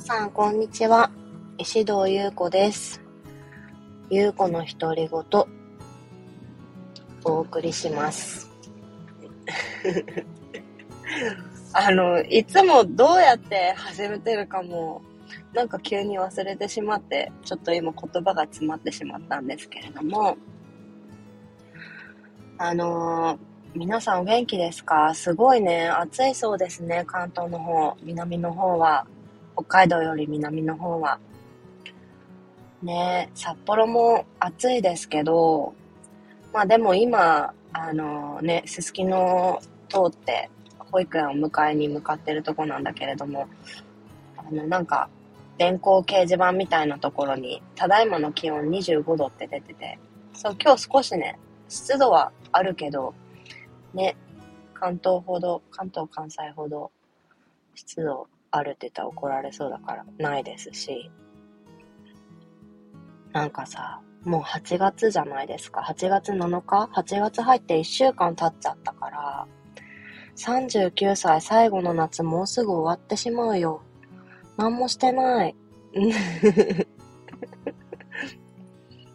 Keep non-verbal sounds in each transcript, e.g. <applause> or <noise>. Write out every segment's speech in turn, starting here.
さん、こんにちは。石堂優子です。優子の独り言、お送りします。<laughs> あの、いつもどうやって始めてるかも、なんか急に忘れてしまって、ちょっと今言葉が詰まってしまったんですけれども、あのー皆さんお元気ですか？すごいね、暑いそうですね、関東の方、南の方は。北海道より南の方は。ね札幌も暑いですけど、まあでも今、あのね、すすきの通って保育園を迎えに向かってるとこなんだけれども、あのなんか、電光掲示板みたいなところに、ただいまの気温25度って出てて、そう、今日少しね、湿度はあるけど、ね、関東ほど、関東関西ほど湿度あるって言ったら怒られそうだからないですし、なんかさ、もう8月じゃないですか。8月7日 ?8 月入って1週間経っちゃったから、39歳最後の夏もうすぐ終わってしまうよ。何もしてない。<laughs>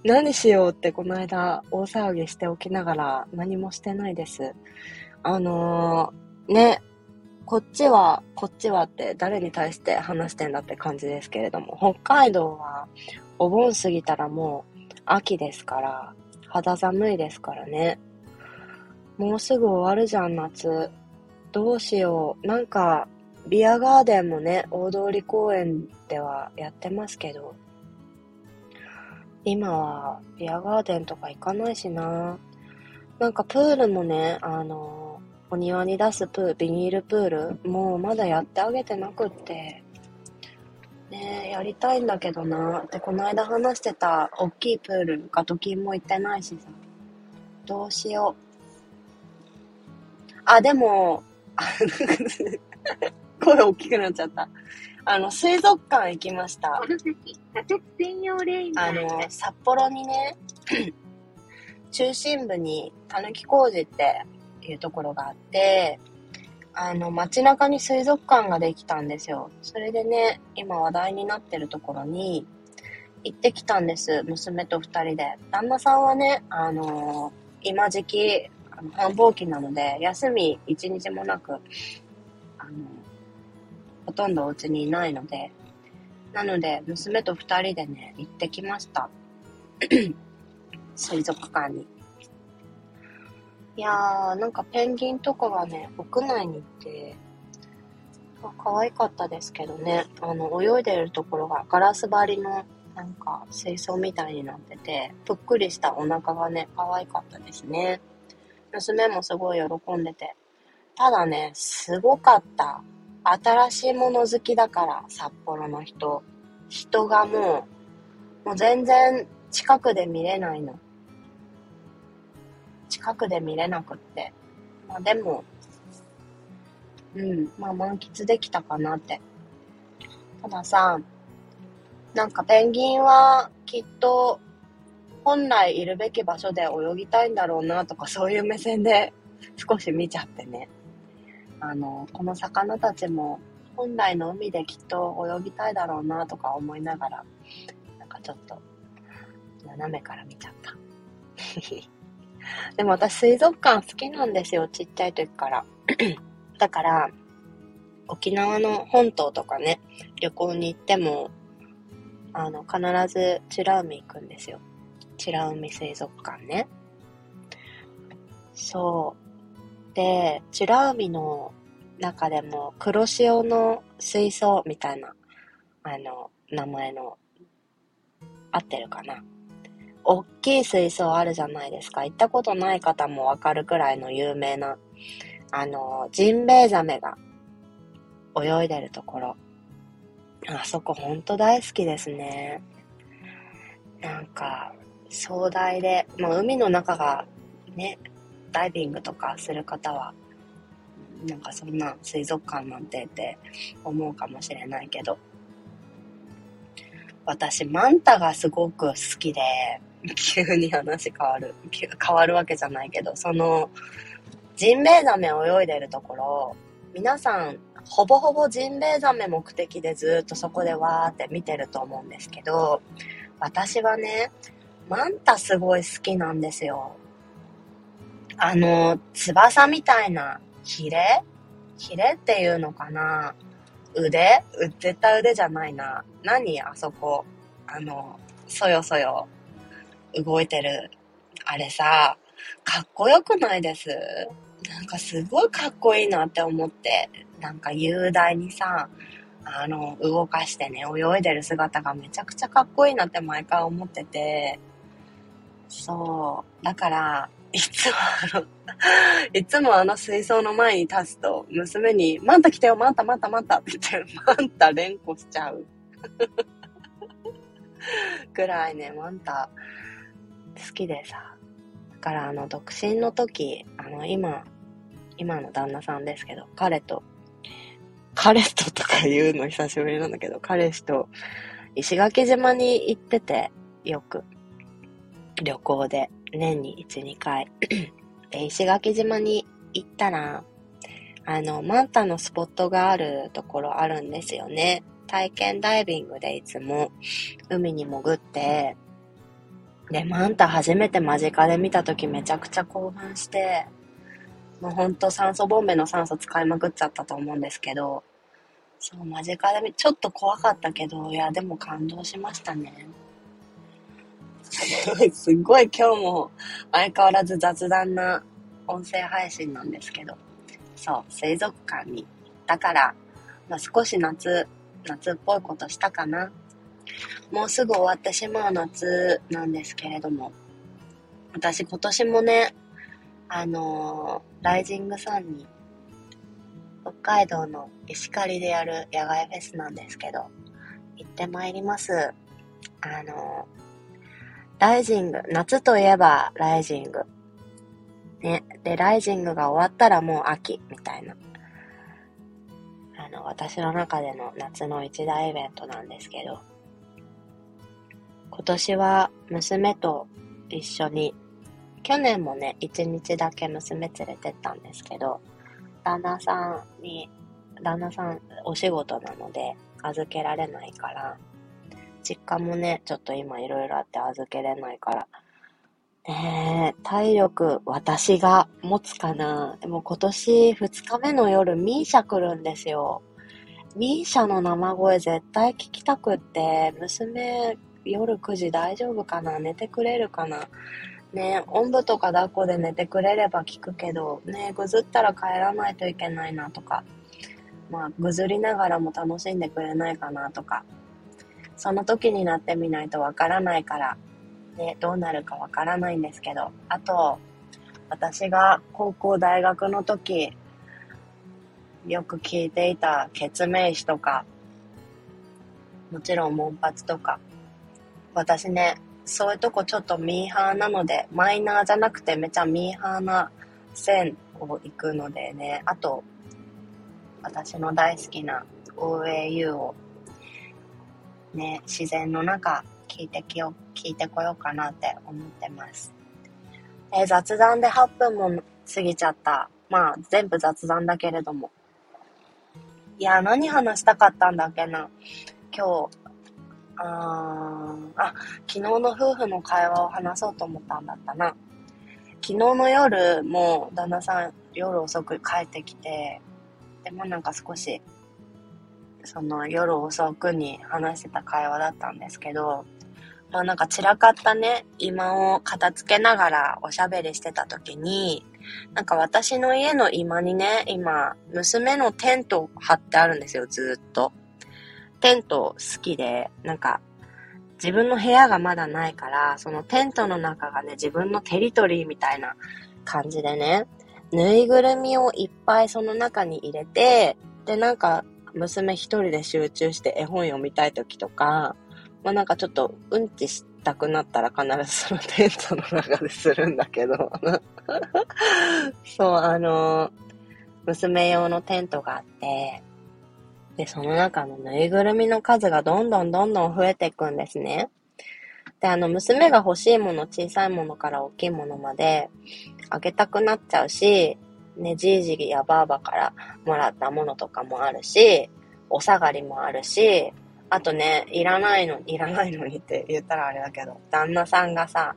何しようってこの間大騒ぎしておきながら何もしてないです。あのー、ね、こっちは、こっちはって誰に対して話してんだって感じですけれども、北海道はお盆過ぎたらもう秋ですから、肌寒いですからね。もうすぐ終わるじゃん、夏。どうしよう。なんか、ビアガーデンもね、大通公園ではやってますけど、今はビアガーデンとか行かないしな。なんかプールもね、あの、お庭に出すプビニールプール、もうまだやってあげてなくって、ねえ、やりたいんだけどな。で、この間話してた大きいプール、ガトキンも行ってないしさ。どうしよう。あ、でも、あ <laughs> 声大きくなっちゃった。あの、水族館行きました。あの、札幌にね、中心部に、たぬき工事ってっていうところがあって、あの、街中に水族館ができたんですよ。それでね、今話題になってるところに行ってきたんです。娘と二人で。旦那さんはね、あの今時期、繁忙期なので、休み一日もなく、あの、ほとんどお家にいないので、なので、娘と二人でね、行ってきました。<clears throat> 水族館に。いやー、なんかペンギンとかがね、屋内に行って、あ可愛かったですけどね、あの、泳いでるところがガラス張りの、なんか水槽みたいになってて、ぷっくりしたお腹がね、可愛かったですね。娘もすごい喜んでて。ただね、すごかった。新しいもの好きだから、札幌の人。人がもう、もう全然近くで見れないの。近くで見れなくって。まあでも、うん、まあ満喫できたかなって。たださ、なんかペンギンはきっと本来いるべき場所で泳ぎたいんだろうなとかそういう目線で少し見ちゃってね。あの、この魚たちも本来の海できっと泳ぎたいだろうなとか思いながら、なんかちょっと斜めから見ちゃった。でも私水族館好きなんですよ、ちっちゃい時から。<clears throat> だから、沖縄の本島とかね、旅行に行っても、あの、必ず美ら海行くんですよ。美ら海水族館ね。そう。で、美ら海の中でも黒潮の水槽みたいな、あの、名前の、合ってるかな。大きい水槽あるじゃないですか。行ったことない方もわかるくらいの有名な、あの、ジンベエザメが泳いでるところ。あそこほんと大好きですね。なんか、壮大で、まあ海の中がね、ダイビングとかする方は、なんかそんな水族館なんてって思うかもしれないけど、私マンタがすごく好きで、急に話変わる、変わるわけじゃないけど、その、ジンベエザメ泳いでるところ、皆さん、ほぼほぼジンベエザメ目的でずっとそこでわーって見てると思うんですけど、私はね、マンタすごい好きなんですよ。あの、翼みたいなヒレ？ヒレっていうのかな？腕？絶対腕じゃないな。何？あそこ。あの、そよそよ動いてる。あれさ、かっこよくないです？なんかすごいかっこいいなって思って、なんか雄大にさ、あの、動かしてね、泳いでる姿がめちゃくちゃかっこいいなって毎回思ってて、そう。だから、いつもあの、<laughs> いつもあの水槽の前に立つと、娘に、マンタ来てよ、マンタ、マンタ、マンタって言って、マンタ連呼しちゃう。<laughs> ぐらいね、マンタ好きでさ。だからあの、独身の時、あの、今、今の旦那さんですけど、彼と、彼ととか言うの久しぶりなんだけど、彼氏と石垣島に行ってて、よく。旅行で、年に1、2回。<clears throat> で、石垣島に行ったら、あの、マンタのスポットがあるところあるんですよね。体験ダイビングでいつも海に潜って、で、マンタ初めて間近で見た時めちゃくちゃ興奮して、もうほんと酸素ボンベの酸素使いまくっちゃったと思うんですけど、そう、間近で見、ちょっと怖かったけど、いや、でも感動しましたね。<laughs> すごい今日も相変わらず雑談な音声配信なんですけど、そう、水族館に行ったから、まあ、少し夏夏っぽいことしたかな。もうすぐ終わってしまう夏なんですけれども、私今年もね、あのー、ライジングサンに、北海道の石狩でやる野外フェスなんですけど、行ってまいります。あのー、ライジング、夏といえばライジング。ね。で、ライジングが終わったらもう秋、みたいな。あの、私の中での夏の一大イベントなんですけど、今年は娘と一緒に、去年もね、一日だけ娘連れてったんですけど、旦那さんに、旦那さんお仕事なので預けられないから、実家もね、ちょっと今いろいろあって預けれないから、ねえ、体力、私が持つかな。でも今年2日目の夜、ミーシャ来るんですよ。ミーシャの生声絶対聞きたくって、娘、夜9時大丈夫かな？寝てくれるかな？ねおんぶとか抱っこで寝てくれれば聞くけど、ねぐずったら帰らないといけないなとか、まあ、ぐずりながらも楽しんでくれないかなとか、その時になってみないとわからないから、ね、どうなるかわからないんですけど、あと、私が高校大学の時、よく聞いていた決命詞とか、もちろんモンパチとか、私ね、そういうとこちょっとミーハーなので、マイナーじゃなくてめちゃミーハーな線を行くのでね、あと、私の大好きな OAU をね、自然の中聞いてきよ、聞いてこようかなって思ってます。え雑談で8分も過ぎちゃった。まあ、全部雑談だけれども。いや、何話したかったんだっけな。今日、ああ、昨日の夫婦の会話を話そうと思ったんだったな。昨日の夜も旦那さん夜遅く帰ってきて、でもなんか少し、その夜遅くに話してた会話だったんですけど、まあなんか散らかったね、今を片付けながらおしゃべりしてた時に、なんか私の家の今にね、今、娘のテント張ってあるんですよ、ずっと。テント好きで、なんか、自分の部屋がまだないから、そのテントの中がね、自分のテリトリーみたいな感じでね、ぬいぐるみをいっぱいその中に入れて、で、なんか、娘一人で集中して絵本読みたい時とか、まあなんかちょっとうんちしたくなったら必ずそのテントの中でするんだけど。<laughs> そう、あの、娘用のテントがあって、で、その中のぬいぐるみの数がどんどんどんどん増えていくんですね。で、あの、娘が欲しいもの、小さいものから大きいものまで、あげたくなっちゃうし、ねじいじやばあばからもらったものとかもあるし、お下がりもあるし、あとね、いらないの、いらないのにって言ったらあれだけど、旦那さんがさ、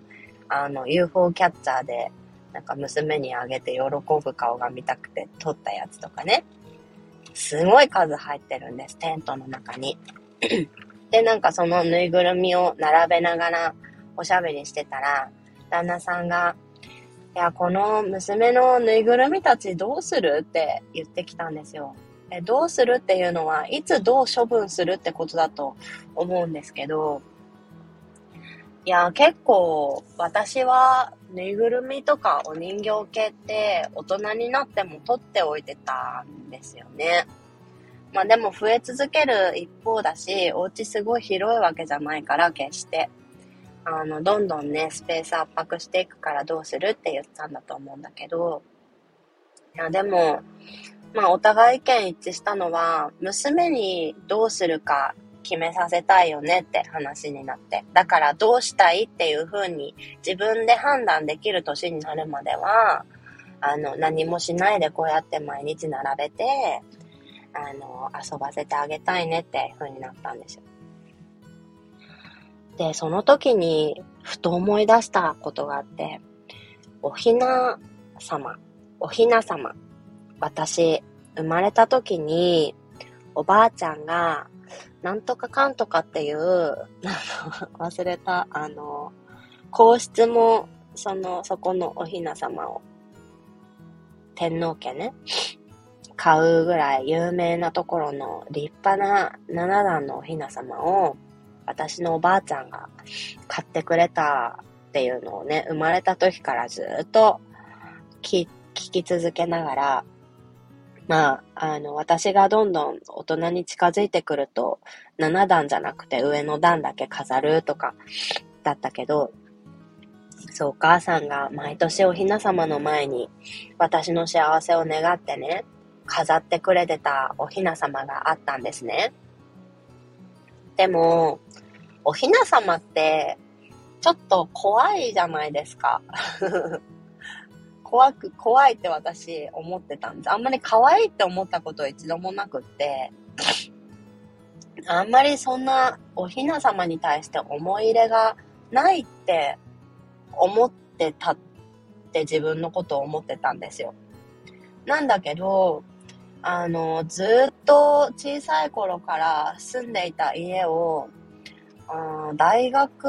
あの、UFO キャッチャーで、なんか娘にあげて喜ぶ顔が見たくて撮ったやつとかね。すごい数入ってるんです、テントの中に。<clears throat> で、なんかそのぬいぐるみを並べながらおしゃべりしてたら、旦那さんが、いや、この娘のぬいぐるみたちどうするって言ってきたんですよ。でどうするっていうのは、いつどう処分するってことだと思うんですけど、いや、結構私はぬいぐるみとかお人形系って大人になっても取っておいてたんですよね。まあでも増え続ける一方だし、お家すごい広いわけじゃないから決して。あの、どんどんね、スペース圧迫していくからどうするって言ったんだと思うんだけど、いや、でも、まあ、お互い意見一致したのは、娘にどうするか決めさせたいよねって話になって。だからどうしたいっていう風に自分で判断できる年になるまでは、あの、何もしないでこうやって毎日並べて、あの、遊ばせてあげたいねって風になったんですよ。で、その時に、ふと思い出したことがあって、おひな様、おひな様。私、生まれた時に、おばあちゃんが、なんとかかんとかっていう、<laughs> 忘れた、あの、皇室も、その、そこのおひな様を、天皇家ね、買うぐらい有名なところの立派な七段のおひな様を、私のおばあちゃんが買ってくれたっていうのをね、生まれた時からずっと聞き続けながら、まあ、あの、私がどんどん大人に近づいてくると、7段じゃなくて上の段だけ飾るとか、だったけど、そう、お母さんが毎年おひな様の前に私の幸せを願ってね、飾ってくれてたおひな様があったんですね。でも、おひな様って、ちょっと怖いじゃないですか。怖く、怖いって私思ってたんです。あんまり可愛いって思ったことは一度もなくって、あんまりそんなおひな様に対して思い入れがないって思ってたって自分のことを思ってたんですよ。なんだけど、あの、ずっと小さい頃から住んでいた家を、あ大学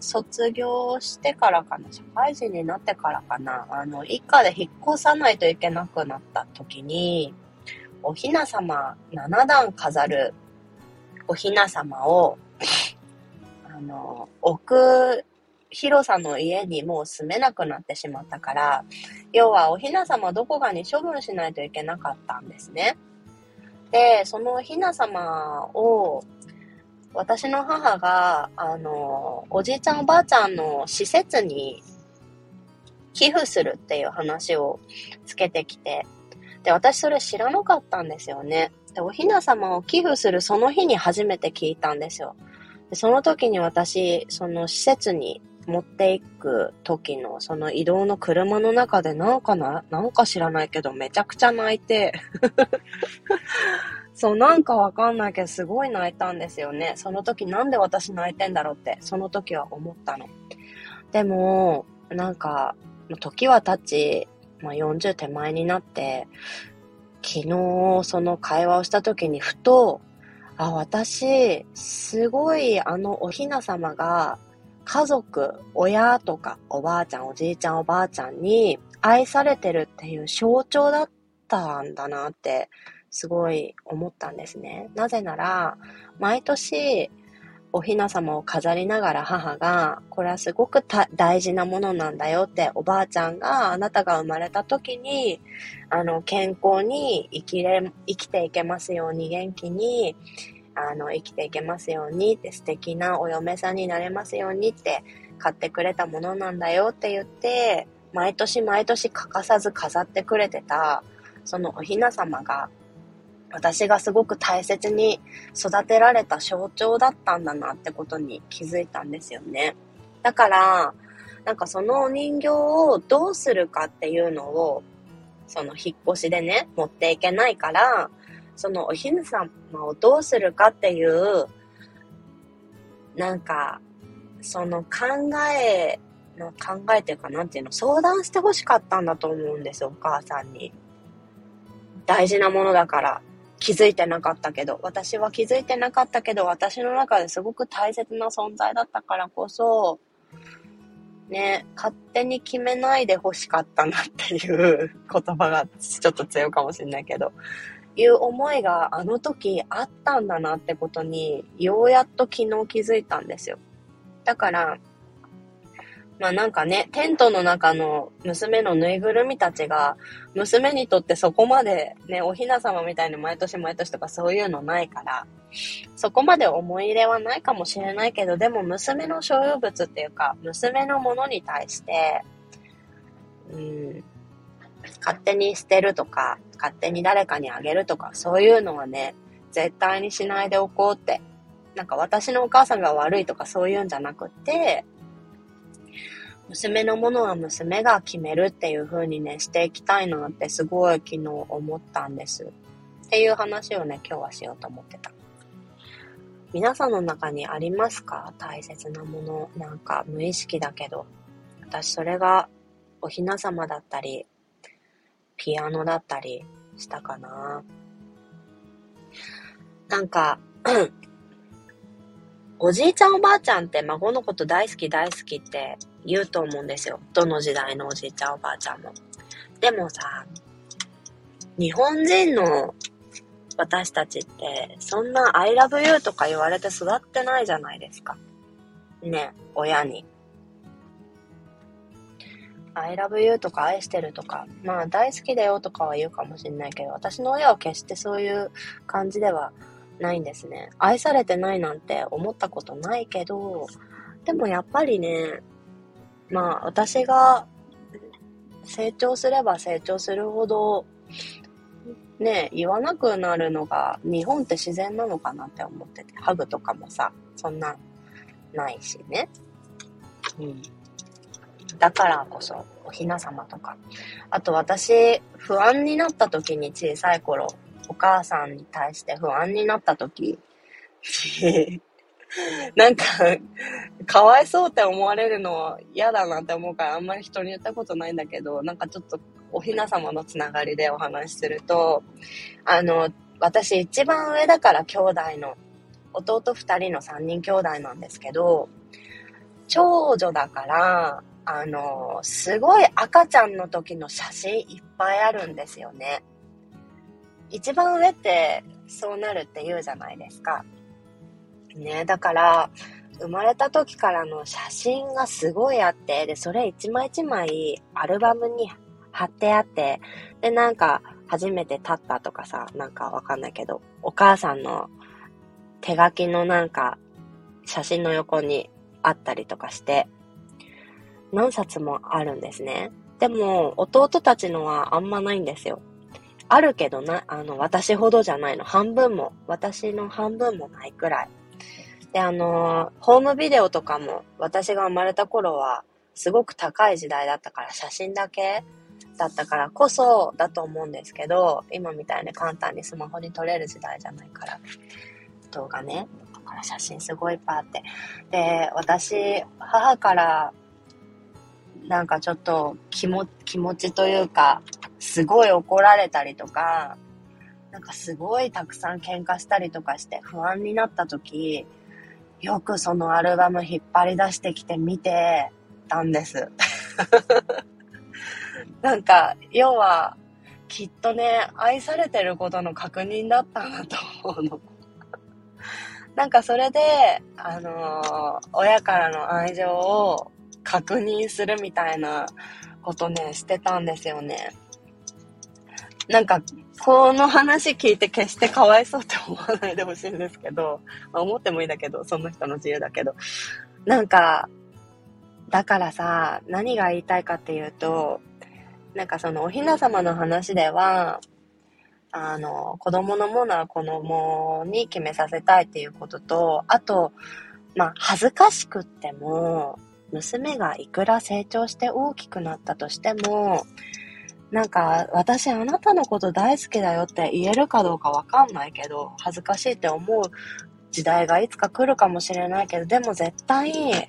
卒業してからかな、社会人になってからかな、あの、一家で引っ越さないといけなくなった時に、おひな様7段飾るおひな様を、あの、置く広さの家にもう住めなくなってしまったから、要はおひな様どこかに処分しないといけなかったんですね。で、そのおひな様を、私の母が、あの、おじいちゃんおばあちゃんの施設に寄付するっていう話をつけてきて、で、私それ知らなかったんですよね。で、おひな様を寄付するその日に初めて聞いたんですよ。でその時に私、その施設に持っていく時のその移動の車の中でなんかな、なんか知らないけどめちゃくちゃ泣いて <laughs> そう、なんかわかんないけどすごい泣いたんですよね。その時なんで私泣いてんだろうって、その時は思ったの。でも、なんか、時は経ち、まあ、40手前になって、昨日その会話をした時にふと、あ、私、すごいあのおひな様が家族、親とかおばあちゃん、おじいちゃん、おばあちゃんに愛されてるっていう象徴だったんだなってすごい思ったんですね。なぜなら、毎年おひな様を飾りながら母が、これはすごく大事なものなんだよっておばあちゃんがあなたが生まれた時に、あの、健康に生きれ、生きていけますように元気に、あの、生きていけますようにって素敵なお嫁さんになれますようにって買ってくれたものなんだよって言って、毎年毎年欠かさず飾ってくれてた、そのおひな様が、私がすごく大切に育てられた象徴だったんだなってことに気づいたんですよね。だから、なんかそのお人形をどうするかっていうのをその引っ越しでね、持っていけないから、そのお姫様をどうするかっていう、なんか、その考えの考えていうかなんていうの、相談してほしかったんだと思うんですよ、お母さんに。大事なものだから。気づいてなかったけど、私は気づいてなかったけど、私の中ですごく大切な存在だったからこそ、ね、勝手に決めないで欲しかったなっていう <laughs> 言葉がちょっと強いかもしれないけど、いう思いがあの時あったんだなってことに、ようやっと昨日気づいたんですよ。だから、まあなんかね、テントの中の娘のぬいぐるみたちが、娘にとってそこまでね、おひな様みたいに毎年毎年とかそういうのないから、そこまで思い入れはないかもしれないけど、でも娘の所有物っていうか、娘のものに対して、うん、勝手に捨てるとか、勝手に誰かにあげるとか、そういうのはね、絶対にしないでおこうって。なんか私のお母さんが悪いとかそういうんじゃなくて、娘のものは娘が決めるっていう風にね、していきたいなってすごい昨日思ったんです。っていう話をね、今日はしようと思ってた。皆さんの中にありますか？大切なもの。なんか無意識だけど。私それがおひな様だったり、ピアノだったりしたかな。なんか、<clears throat> おじいちゃんおばあちゃんって孫のこと大好き大好きって言うと思うんですよ。どの時代のおじいちゃんおばあちゃんも。でもさ、日本人の私たちって、そんな I love you とか言われて育ってないじゃないですか。ね、親に。I love you とか愛してるとか、まあ大好きだよとかは言うかもしれないけど、私の親は決してそういう感じではないんですね。愛されてないなんて思ったことないけど、でもやっぱりね、まあ私が成長すれば成長するほど、ね、言わなくなるのが日本って自然なのかなって思ってて、ハグとかもさ、そんなないしね。うん。だからこそ、おひな様とか。あと私、不安になった時に小さい頃、お母さんに対して不安になった時、<laughs> なんか、かわいそうって思われるの嫌だなって思うからあんまり人に言ったことないんだけど、なんかちょっとおひな様のつながりでお話しすると、あの、私一番上だから兄弟の、弟二人の三人兄弟なんですけど、長女だから、あの、すごい赤ちゃんの時の写真いっぱいあるんですよね。一番上ってそうなるって言うじゃないですか。ね、だから、生まれた時からの写真がすごいあって、で、それ一枚一枚アルバムに貼ってあって、で、なんか、初めて立ったとかさ、なんかわかんないけど、お母さんの手書きのなんか、写真の横にあったりとかして、何冊もあるんですね。でも、弟たちのはあんまないんですよ。あるけどな、あの、私ほどじゃないの。半分も、私の半分もないくらい。で、あの、ホームビデオとかも、私が生まれた頃は、すごく高い時代だったから、写真だけだったからこそだと思うんですけど、今みたいに簡単にスマホに撮れる時代じゃないから、動画ね。だから写真すごいいっぱいあって。で、私、母から、なんかちょっと気も気持ちというか、すごい怒られたりとか、なんかすごいたくさん喧嘩したりとかして不安になった時、よくそのアルバム引っ張り出してきて見てたんです。<laughs> なんか、要は、きっとね、愛されてることの確認だったなと思うの。<laughs> なんかそれで、あのー親からの愛情を確認するみたいなことね、してたんですよね。なんか、この話聞いて決してかわいそうって思わないでほしいんですけど、まあ、思ってもいいだけど、その人の自由だけど。なんか、だからさ、何が言いたいかっていうと、なんかそのおひな様の話では、あの、子供のものは子供に決めさせたいっていうことと、あと、まあ、恥ずかしくっても、娘がいくら成長して大きくなったとしても、なんか、私あなたのこと大好きだよって言えるかどうかわかんないけど、恥ずかしいって思う時代がいつか来るかもしれないけど、でも絶対、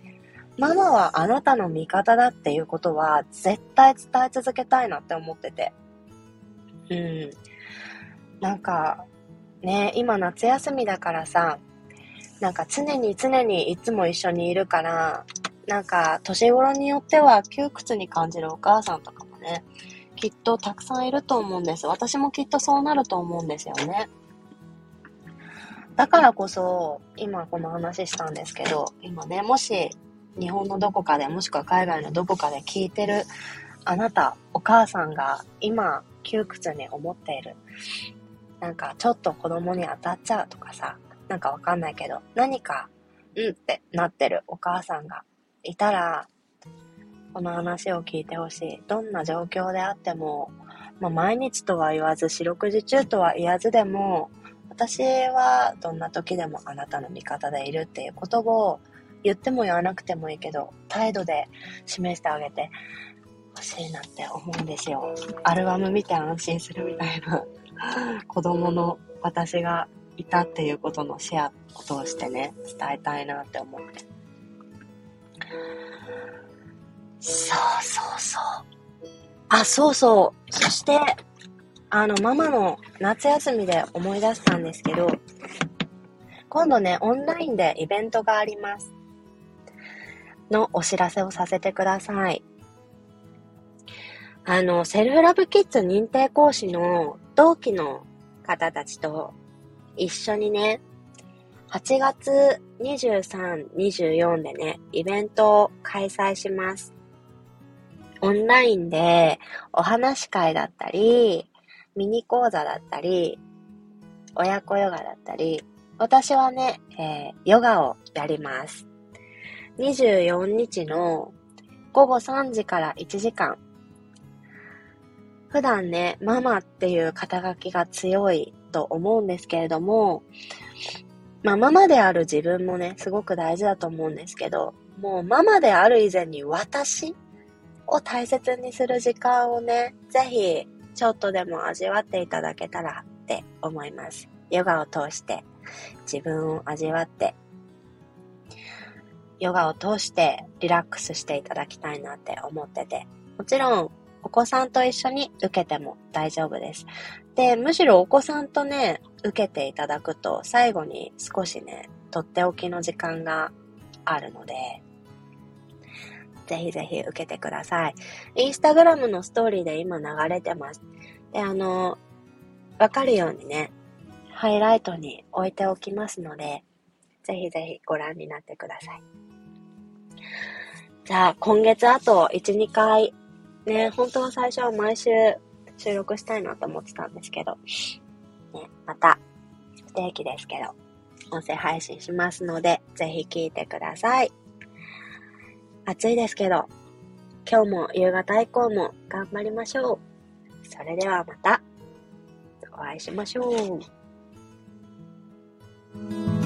ママはあなたの味方だっていうことは絶対伝え続けたいなって思ってて。うん。なんか、ね、今夏休みだからさ、なんか常に常にいつも一緒にいるから、なんか年頃によっては窮屈に感じるお母さんとかもね、きっとたくさんいると思うんです。私もきっとそうなると思うんですよね。だからこそ、今この話したんですけど、今ね、もし日本のどこかで、もしくは海外のどこかで聞いてるあなた、お母さんが今窮屈に思っている。なんかちょっと子供に当たっちゃうとかさ、なんかわかんないけど、何か、うんってなってるお母さんがいたら、この話を聞いてほしい。どんな状況であっても、まあ、毎日とは言わず、四六時中とは言わずでも、私はどんな時でもあなたの味方でいるっていうことを言っても言わなくてもいいけど、態度で示してあげてほしいなって思うんですよ。アルバム見て安心するみたいな子供の私がいたっていうことのシェアを通してね、伝えたいなって思って。そうそうそう。あ、そうそう。そして、あの、ママの夏休みで思い出したんですけど、今度ね、オンラインでイベントがあります。のお知らせをさせてください。あの、セルフラブキッズ認定講師の同期の方たちと一緒にね、8月23、24でね、イベントを開催します。オンラインでお話し会だったり、ミニ講座だったり、親子ヨガだったり、私はね、えー、ヨガをやります。24日の午後3時から1時間。普段ね、ママっていう肩書きが強いと思うんですけれども、まあママである自分もね、すごく大事だと思うんですけど、もうママである以前に私を大切にする時間をね、ぜひちょっとでも味わっていただけたらって思います。ヨガを通して自分を味わってヨガを通してリラックスしていただきたいなって思ってて、もちろんお子さんと一緒に受けても大丈夫です。で、むしろお子さんとね、受けていただくと最後に少しね、とっておきの時間があるので、ぜひぜひ受けてください。インスタグラムのストーリーで今流れてます。で、あの、わかるようにね、ハイライトに置いておきますので、ぜひぜひご覧になってください。じゃあ、今月あと1、2回、ね、本当は最初は毎週収録したいなと思ってたんですけど、ね、また、不定期ですけど、音声配信しますので、ぜひ聞いてください。暑いですけど、今日も夕方以降も頑張りましょう。それではまた、お会いしましょう。